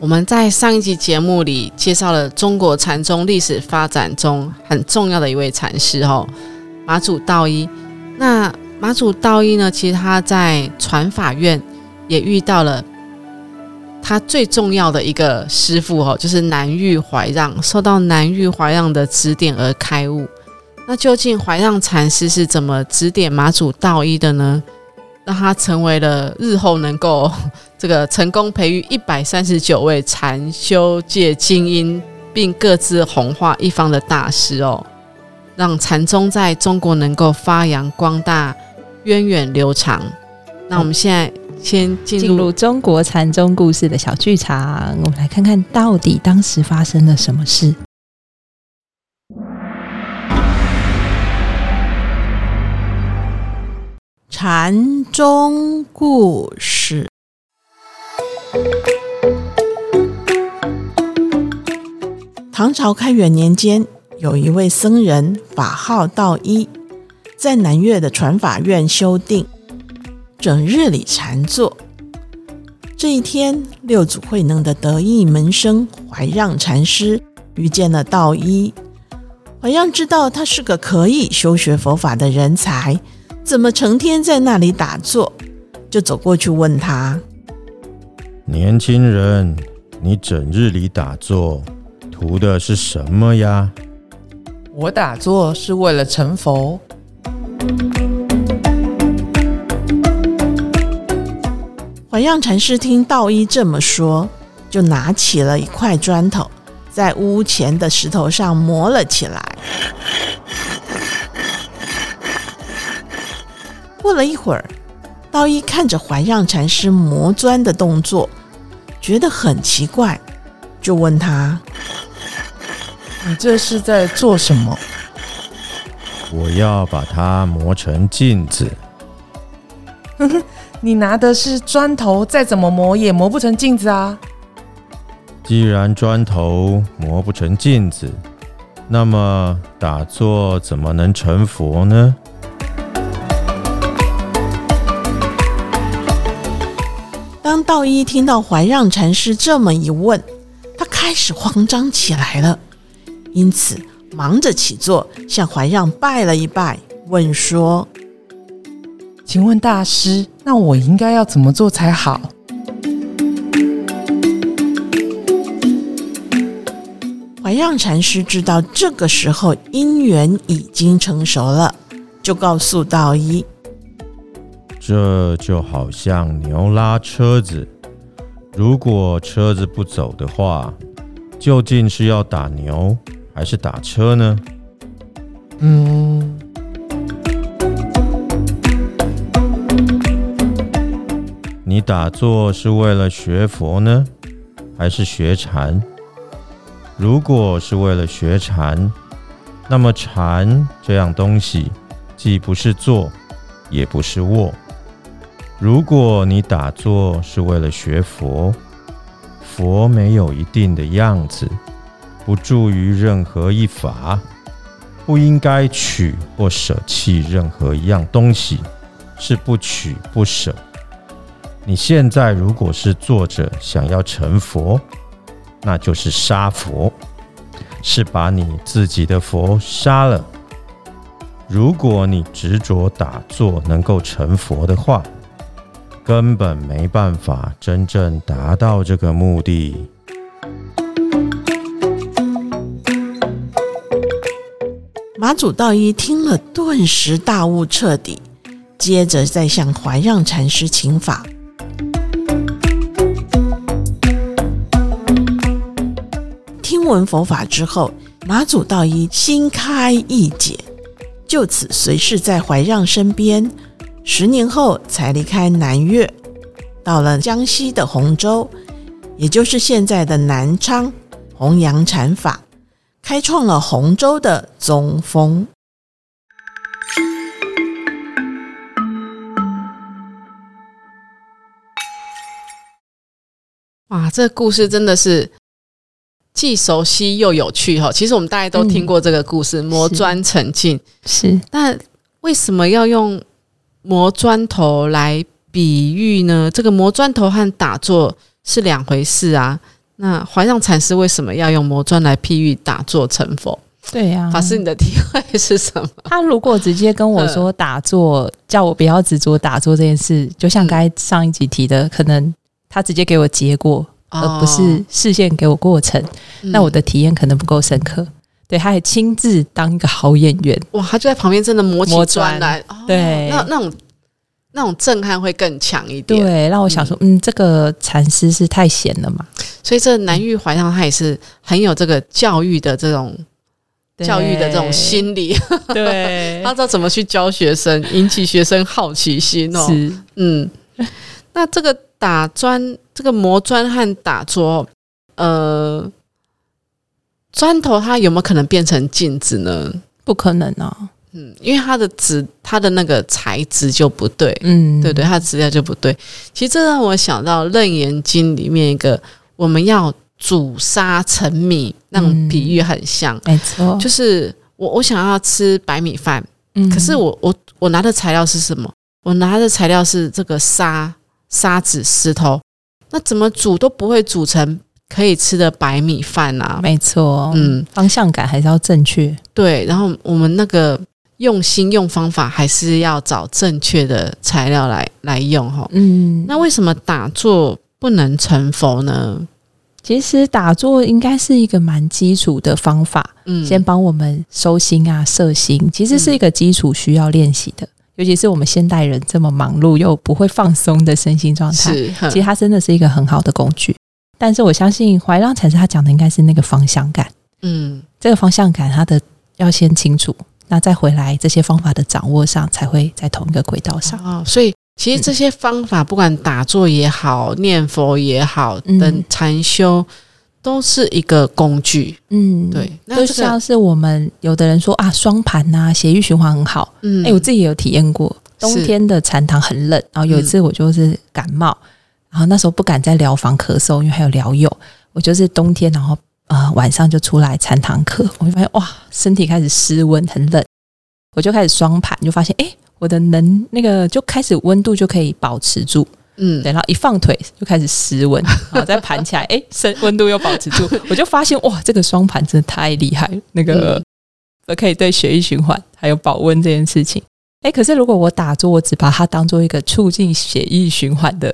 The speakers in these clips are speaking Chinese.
我们在上一集节目里介绍了中国禅宗历史发展中很重要的一位禅师哦，马祖道一。那马祖道一呢，其实他在传法院也遇到了他最重要的一个师傅哦，就是南域怀让，受到南域怀让的指点而开悟。那究竟怀让禅师是怎么指点马祖道一的呢？让他成为了日后能够 这个成功培育一百三十九位禅修界精英，并各自红化一方的大师哦，让禅宗在中国能够发扬光大、源远流长。那我们现在先进入中国禅宗故事的小剧场，我们来看看到底当时发生了什么事。禅宗故事。唐朝开元年间，有一位僧人，法号道一，在南岳的传法院修定，整日里禅坐。这一天，六祖慧能的得意门生怀让禅师遇见了道一。怀让知道他是个可以修学佛法的人才。怎么成天在那里打坐？就走过去问他：“年轻人，你整日里打坐，图的是什么呀？”我打坐是为了成佛。怀让禅师听道一这么说，就拿起了一块砖头，在屋前的石头上磨了起来。过了一会儿，道一看着怀让禅师磨砖的动作，觉得很奇怪，就问他：“你这是在做什么？”“我要把它磨成镜子。”“哼哼，你拿的是砖头，再怎么磨也磨不成镜子啊！”“既然砖头磨不成镜子，那么打坐怎么能成佛呢？”道一听到怀让禅师这么一问，他开始慌张起来了，因此忙着起坐，向怀让拜了一拜，问说：“请问大师，那我应该要怎么做才好？”怀让禅师知道这个时候因缘已经成熟了，就告诉道一。这就好像牛拉车子，如果车子不走的话，究竟是要打牛还是打车呢？嗯，你打坐是为了学佛呢，还是学禅？如果是为了学禅，那么禅这样东西，既不是坐，也不是卧。如果你打坐是为了学佛，佛没有一定的样子，不助于任何一法，不应该取或舍弃任何一样东西，是不取不舍。你现在如果是坐着想要成佛，那就是杀佛，是把你自己的佛杀了。如果你执着打坐能够成佛的话，根本没办法真正达到这个目的。马祖道一听了，顿时大悟彻底，接着再向怀让禅师请法。听闻佛法之后，马祖道一心开意解，就此随侍在怀让身边。十年后才离开南岳。到了江西的洪州，也就是现在的南昌，弘扬禅法，开创了洪州的宗风。哇，这故事真的是既熟悉又有趣哈。其实我们大家都听过这个故事，磨砖成镜。是，那为什么要用磨砖头来比喻呢？这个磨砖头和打坐是两回事啊。那怀让禅师为什么要用磨砖来譬喻打坐成佛？对呀、法师，你的体会是什么？他如果直接跟我说打坐，叫我不要执着打坐这件事，就像刚才上一集提的，可能他直接给我结果，而不是视线给我过程，嗯那我的体验可能不够深刻。对，他还亲自当一个好演员，哇，他就在旁边真的磨起磨砖砖来，哦对。那那种那种震撼会更强一点。对，让我想说，嗯，这个禅师是太闲了嘛？所以这南玉怀上他也是很有这个教育的这种教育的这种，心理，对。他，知道怎么去教学生，引起学生好奇心哦。是，嗯，那这个打砖，这个磨砖和打桌，呃，砖头它有没有可能变成镜子呢？不可能啊，嗯，因为它的质，它的那个材质就不对，嗯，对对，它的质量就不对。其实这让我想到《楞严经》里面一个我们要煮沙成米那种比喻很像，没错，就是我我想要吃白米饭，嗯。可是我我我拿的材料是什么？我拿的材料是这个沙沙子石头，那怎么煮都不会煮成可以吃的白米饭啊。没错，嗯嗯，方向感还是要正确，对，然后我们那个用心用方法，还是要找正确的材料来来用哈。嗯，那为什么打坐不能成佛呢？其实打坐应该是一个蛮基础的方法，嗯，先帮我们收心啊、摄心，其实是一个基础需要练习的。尤其是我们现代人这么忙碌又不会放松的身心状态，是，其实它真的是一个很好的工具。但是我相信怀让禅师他讲的应该是那个方向感，嗯。这个方向感他的要先清楚，那再回来这些方法的掌握上才会在同一个轨道上。哦，所以其实这些方法，不管打坐也好，念佛也好，嗯。等禅修，都是一个工具。嗯，对，那就这个像是我们有的人说啊，双盘呐，血液循环很好。嗯。哎、我自己也有体验过，冬天的禅堂很冷，然后有一次我就是感冒，然后那时候不敢在疗房咳嗽，因为还有疗友，我就是冬天，然后呃晚上就出来禅堂课，我就发现哇，身体开始失温，很冷，我就开始双盘，就发现哎、我的能那个就开始温度就可以保持住，嗯。对，然后一放腿就开始失温，然后再盘起来，哎、身温度又保持住，我就发现哇，这个双盘真的太厉害了，那个、呃可以对血液循环还有保温这件事情。哎，可是如果我打坐，我只把它当做一个促进血液循环的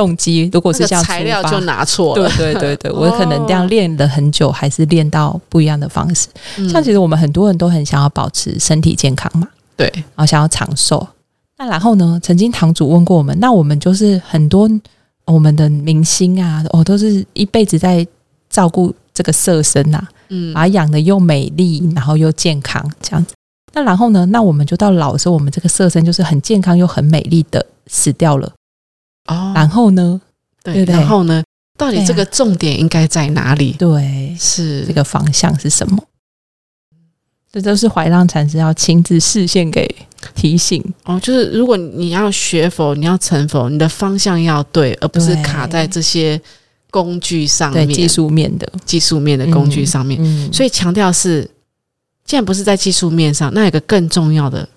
动机，如果是这样材料就拿错对了。对对对，我可能这样练了很久，还是练到不一样的方式。嗯像其实我们很多人都很想要保持身体健康嘛，对，然后想要长寿。那然后呢？曾经堂主问过我们，那我们就是很多我们的明星啊，哦，都是一辈子在照顾这个色身啊，嗯把它养的又美丽，然后又健康这样子。那然后呢？那我们就到老的时候，我们这个色身就是很健康又很美丽的死掉了。哦，然后呢？对，对对然后呢？到底这个重点应该在哪里？对，是这个方向是什么？这都是怀让禅师要亲自示现给提醒。哦，就是如果你要学佛，你要成佛，你的方向要对，而不是卡在这些工具上面、对技术面的技术面的工具上面。嗯，所以强调是，既然不是在技术面上，那有一个更重要的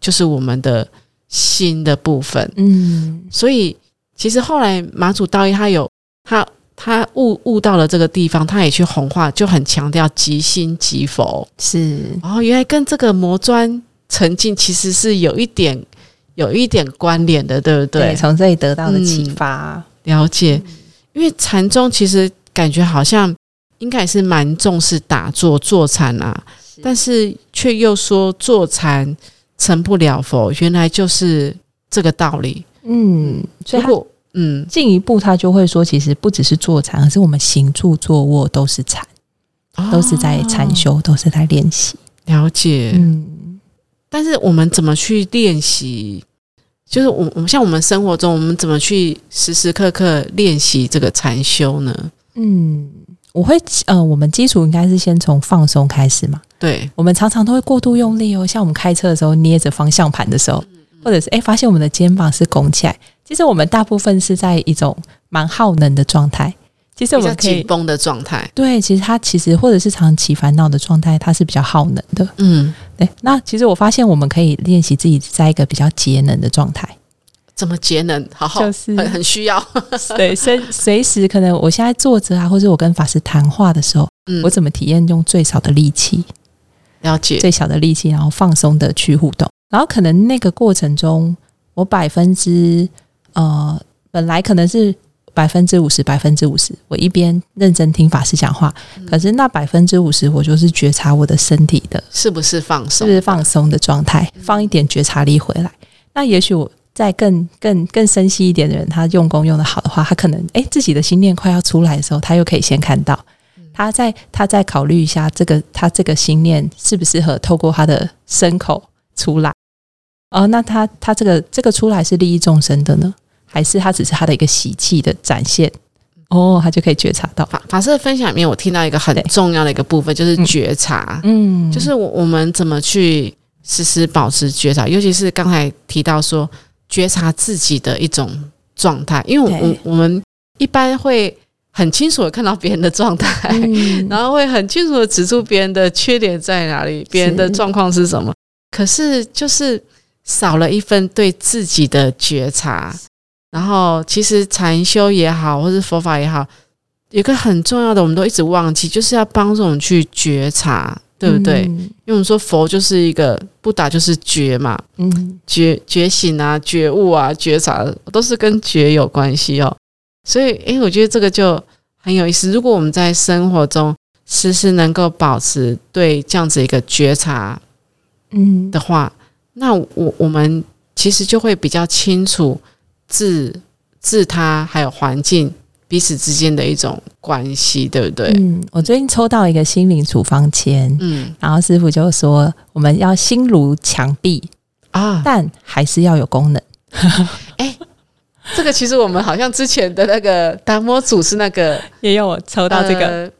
就是我们的心的部分。嗯，所以其实后来马祖道一他有他他悟悟到了这个地方，他也去弘化，就很强调即心即佛。是哦，原来跟这个磨砖沉浸其实是有一点有一点关联的，对不对？对，从这里得到的启嗯发。了解，因为禅宗其实感觉好像应该也是蛮重视打坐坐禅啊，但是却又说坐禅成不了佛，原来就是这个道理。嗯，所以他如果嗯进一步，他就会说，其实不只是坐禅，而是我们行住坐卧都是禅，都是在禅哦修，都是在练习。了解。嗯，但是我们怎么去练习就是我我们像我们生活中，我们怎么去时时刻刻练习这个禅修呢？嗯，我会呃，我们基础应该是先从放松开始嘛。对，我们常常都会过度用力哦，像我们开车的时候捏着方向盘的时候，或者是诶发现我们的肩膀是拱起来，其实我们大部分是在一种蛮耗能的状态。其实我们可以紧绷的状态。对，其实它其实或者是长期烦恼的状态，它是比较耗能的。嗯，对，那其实我发现我们可以练习自己在一个比较节能的状态。怎么节能？好好，就是很很需要。对，随随时可能我现在坐着啊，或者我跟法师谈话的时候，嗯我怎么体验用最少的力气，了解。最小的力气，然后放松的去互动，然后可能那个过程中，我百分之呃，本来可能是百分之五十，百分之五十，我一边认真听法师讲话，可是那百分之五十，我就是觉察我的身体的是不是放松？是不是放松的状态，放一点觉察力回来。那也许我再更更更深细一点的人，他用功用的好的话，他可能诶自己的心念快要出来的时候，他又可以先看到。他在他再考虑一下，这个他这个心念适不适合透过他的身口出来？哦，那他他这个这个出来是利益众生的呢，还是他只是他的一个习气的展现？哦，他就可以觉察到。法法师的分享里面，我听到一个很重要的一个部分，就是觉察，嗯，就是我我们怎么去时时保持觉察，尤其是刚才提到说觉察自己的一种状态，因为我我我们一般会很清楚的看到别人的状态，嗯。然后会很清楚的指出别人的缺点在哪里，别人的状况是什么，可是就是少了一份对自己的觉察。然后，其实禅修也好，或是佛法也好，有一个很重要的，我们都一直忘记，就是要帮助我们去觉察，对不对？嗯因为我们说佛就是一个不打就是觉嘛，嗯觉觉醒啊、觉悟啊、觉察，都是跟觉有关系哦。所以，诶，我觉得这个就很有意思。如果我们在生活中时时能够保持对这样子一个觉察嗯的话，那我我们其实就会比较清楚自自他还有环境彼此之间的一种关系，对不对？嗯，我最近抽到一个心灵处方签，嗯然后师傅就说我们要心如墙壁，啊，但还是要有功能。哎这个其实我们好像之前的那个达摩祖是那个 也有我抽呃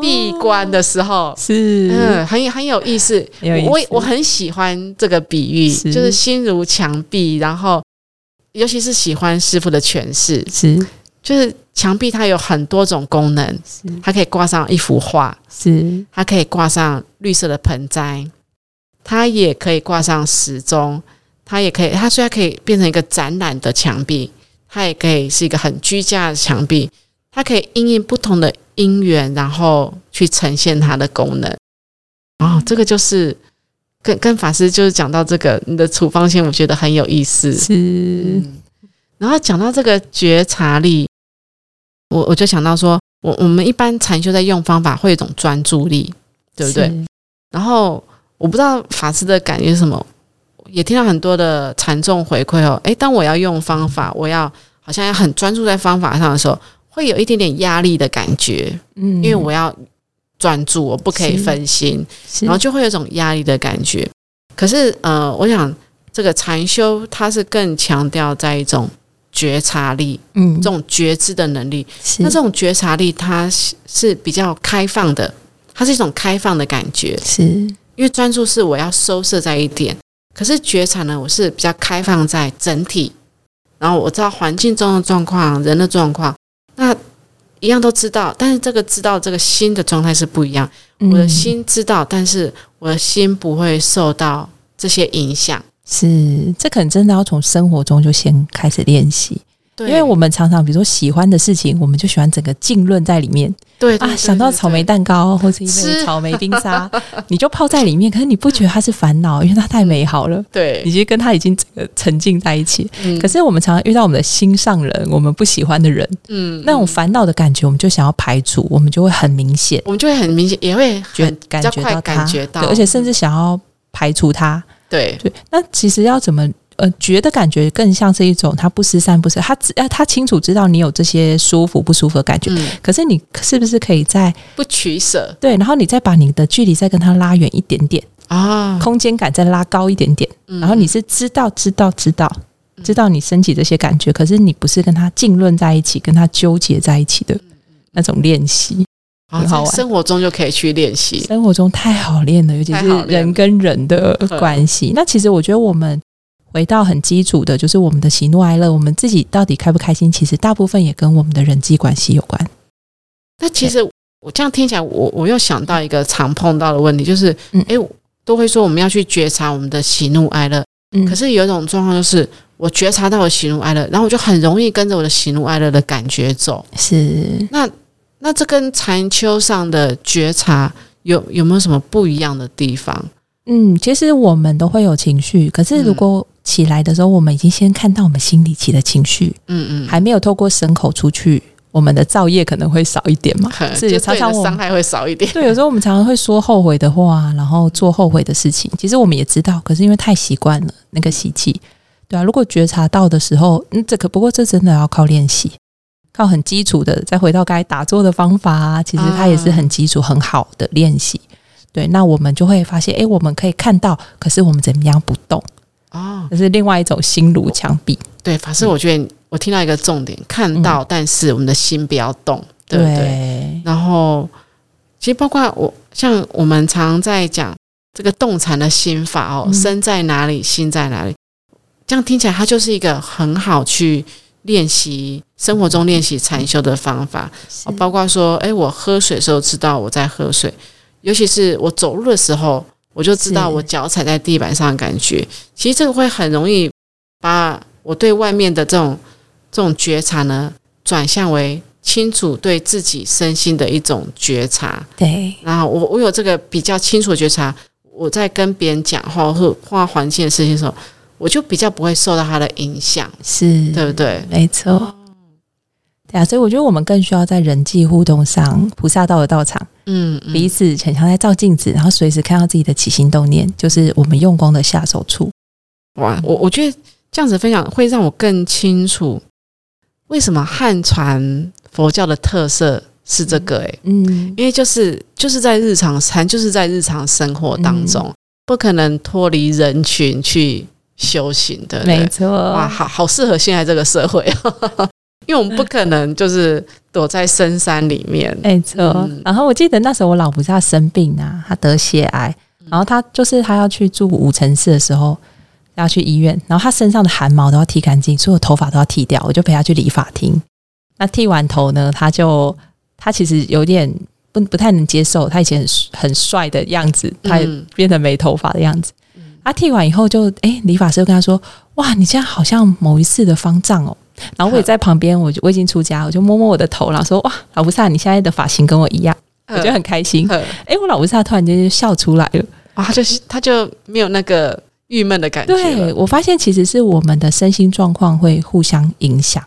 闭关的时候，是。嗯，很有很有意思。我我很喜欢这个比喻，是。就是心如墙壁，然后尤其是喜欢师傅的诠释，是。就是墙壁它有很多种功能，它可以挂上一幅画，是。它可以挂上绿色的盆栽，它也可以挂上时钟，它也可以，它虽然可以变成一个展览的墙壁，它也可以是一个很居家的墙壁，它可以因应不同的因缘，然后去呈现它的功能。哦，这个就是跟跟法师就是讲到这个你的处方线，我觉得很有意思。是嗯，然后讲到这个觉察力，我我就想到说，我我们一般禅修在用方法会有一种专注力，对不对？然后我不知道法师的感觉是什么，也听到很多的禅众回馈哦，诶，当我要用方法，我要好像要很专注在方法上的时候，会有一点点压力的感觉，嗯。因为我要专注，我不可以分心，然后就会有一种压力的感觉。可是呃，我想这个禅修它是更强调在一种觉察力，嗯。这种觉知的能力。是。那这种觉察力它是是比较开放的，它是一种开放的感觉。是。因为专注是我要收摄在一点，可是觉察呢，我是比较开放在整体，然后我知道环境中的状况、人的状况，那一样都知道，但是这个知道这个心的状态是不一样。我的嗯心知道，但是我的心不会受到这些影响。是这可能真的要从生活中就先开始练习，对，因为我们常常比如说喜欢的事情，我们就喜欢整个浸润在里面。啊，对对对想到草莓蛋糕或者一吃杯草莓冰沙，你就泡在里面，可是你不觉得它是烦恼，因为它太美好了。对。你，其实跟它已经整个沉浸在一起，嗯。可是我们常常遇到我们的心上人，我们不喜欢的人，嗯那种烦恼的感觉，我们就想要排除，我们就会很明显。我们就会很明显，也会觉感觉到它，感觉到，对而且甚至想要排除它。对。对，那其实要怎么呃觉得感觉更像是一种他不失散不失，他只呃他清楚知道你有这些舒服不舒服的感觉，嗯，可是你是不是可以在不取舍。对，然后你再把你的距离再跟他拉远一点点，啊，空间感再拉高一点点，嗯。然后你是知道知道知道，知道你升起这些感觉，可是你不是跟他浸润在一起，跟他纠结在一起的那种练习。好很好生活中就可以去练习。生活中太好练了，尤其是人跟人的关系。那其实我觉得我们回到很基础的，就是我们的喜怒哀乐，我们自己到底开不开心，其实大部分也跟我们的人际关系有关。那其实我这样听起来，我我又想到一个常碰到的问题，就是，嗯哎、都会说我们要去觉察我们的喜怒哀乐，嗯可是有一种状况就是，我觉察到我喜怒哀乐，然后我就很容易跟着我的喜怒哀乐的感觉走。是那那这跟禅修上的觉察有有没有什么不一样的地方？嗯，其实我们都会有情绪，可是如果起来的时候，我们已经先看到我们心里起的情绪，嗯嗯，还没有透过牲口出去，我们的造业可能会少一点嘛。是就常常伤害会少一点。对，有时候我们常常会说后悔的话，然后做后悔的事情。其实我们也知道，可是因为太习惯了那个习气，对啊。如果觉察到的时候，嗯，这可不过这真的要靠练习，靠很基础的，再回到该打坐的方法啊，其实它也是很基础、很好的练习。对，那我们就会发现，诶，我们可以看到，可是我们怎么样不动？哦，这是另外一种心如墙壁。对，法师，我觉得我听到一个重点，看到，但是我们的心不要动，对不对？然后，其实包括我，像我们常常在讲这个动禅的心法哦，嗯身在哪里，心在哪里，这样听起来它就是一个很好去练习生活中练习禅修的方法。包括说，哎，我喝水的时候知道我在喝水，尤其是我走路的时候，我就知道我脚踩在地板上的感觉。其实这个会很容易把我对外面的这种这种觉察呢，转向为清楚对自己身心的一种觉察。对，然后我我有这个比较清楚的觉察，我在跟别人讲话或画环境的事情的时候，我就比较不会受到他的影响，是，对不对？没错。对啊，所以我觉得我们更需要在人际互动上，菩萨道的道场，嗯，嗯彼此很像在照镜子，然后随时看到自己的起心动念，就是我们用功的下手处。哇，我我觉得这样子分享会让我更清楚为什么汉传佛教的特色是这个、诶，嗯，因为就是就是在日常禅，就是在日常生活当中，不可能脱离人群去修行的？没错。哇，好好适合现在这个社会，因为我们不可能就是躲在深山里面，没错。嗯然后我记得那时候我老菩萨生病啊，她得血癌，然后她就是她要去住五城市的时候。要去医院，然后他身上的汗毛都要剃干净，所有头发都要剃掉。我就陪他去理发厅。那剃完头呢，他就他其实有点不不太能接受他以前很很帅的样子，他也嗯变得没头发的样子。他剃完以后就，诶，理发师就跟他说：“哇，你现在好像某一次的方丈哦。”然后我也在旁边，我就我已经出家，我就摸摸我的头，然后说：“哇，老菩萨，你现在的发型跟我一样。”我觉得很开心。呵诶，我老菩萨突然间就笑出来了。啊，他就他就没有那个郁闷的感觉对，我发现其实是我们的身心状况会互相影响。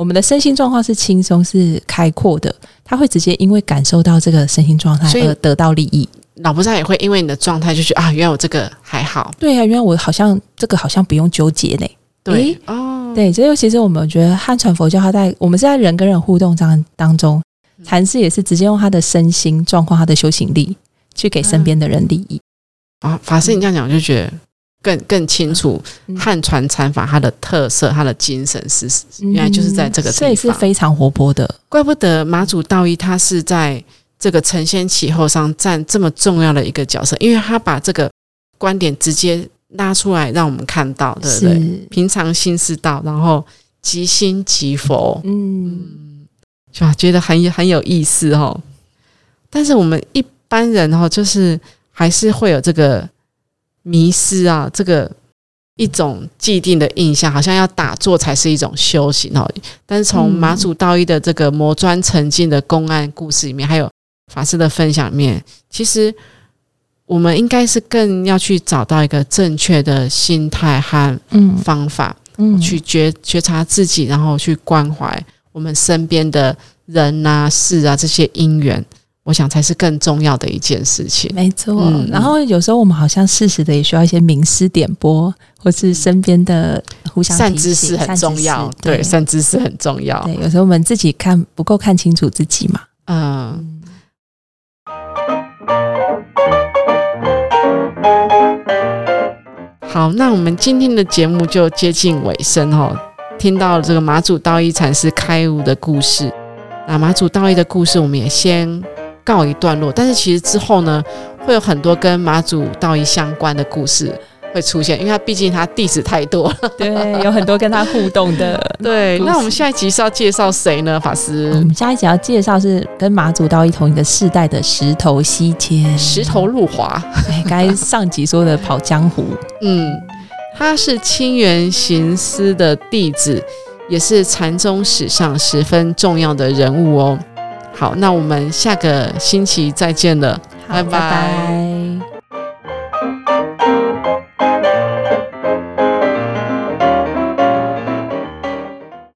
我们的身心状况是轻松、是开阔的，他会直接因为感受到这个身心状态而得到利益。老菩萨也会因为你的状态就觉得啊，原来我这个还好，对啊，原来我好像这个好像不用纠结呢。对诶哦，对，这尤其是我们觉得汉传佛教，它在我们是在人跟人互动当当中，禅师也是直接用他的身心状况、他的修行力去给身边的人利益。啊，法师你这样讲，我就觉得更更清楚嗯汉传禅法它的特色，它的精神是原来就是在这个所以，是非常活泼的。怪不得马祖道一他是在这个承先启后上占这么重要的一个角色，因为他把这个观点直接拉出来让我们看到，对不对？平常心是道，然后即心即佛，嗯，是吧？觉得很有很有意思哦。但是我们一般人哦，就是还是会有这个迷失啊，这个一种既定的印象，好像要打坐才是一种修行哦。但是从嗯马祖道一的这个磨砖成金的公案故事里面，还有法师的分享里面，其实我们应该是更要去找到一个正确的心态和嗯方法。嗯去觉觉察自己，然后去关怀我们身边的人啊、事啊这些因缘，我想才是更重要的一件事情。没错。嗯然后有时候我们好像适时的也需要一些名师点拨，或是身边的互相善知识很重要，对善知识很重要。对，有时候我们自己看不够看清楚自己嘛。嗯，好，那我们今天的节目就接近尾声哦。听到了这个马祖道一禅师开悟的故事，那马祖道一的故事我们也先告一段落。但是其实之后呢，会有很多跟马祖道一相关的故事会出现，因为他毕竟他弟子太多了。对，有很多跟他互动的。对，那我们下一集是要介绍谁呢？法师我，们下一集要介绍是跟马祖道一同一个世代的石头西迁，石头路华。对，刚才上集说的跑江湖，嗯，他是清源行思的弟子，也是禅宗史上十分重要的人物哦。好，那我们下个星期再见了，拜拜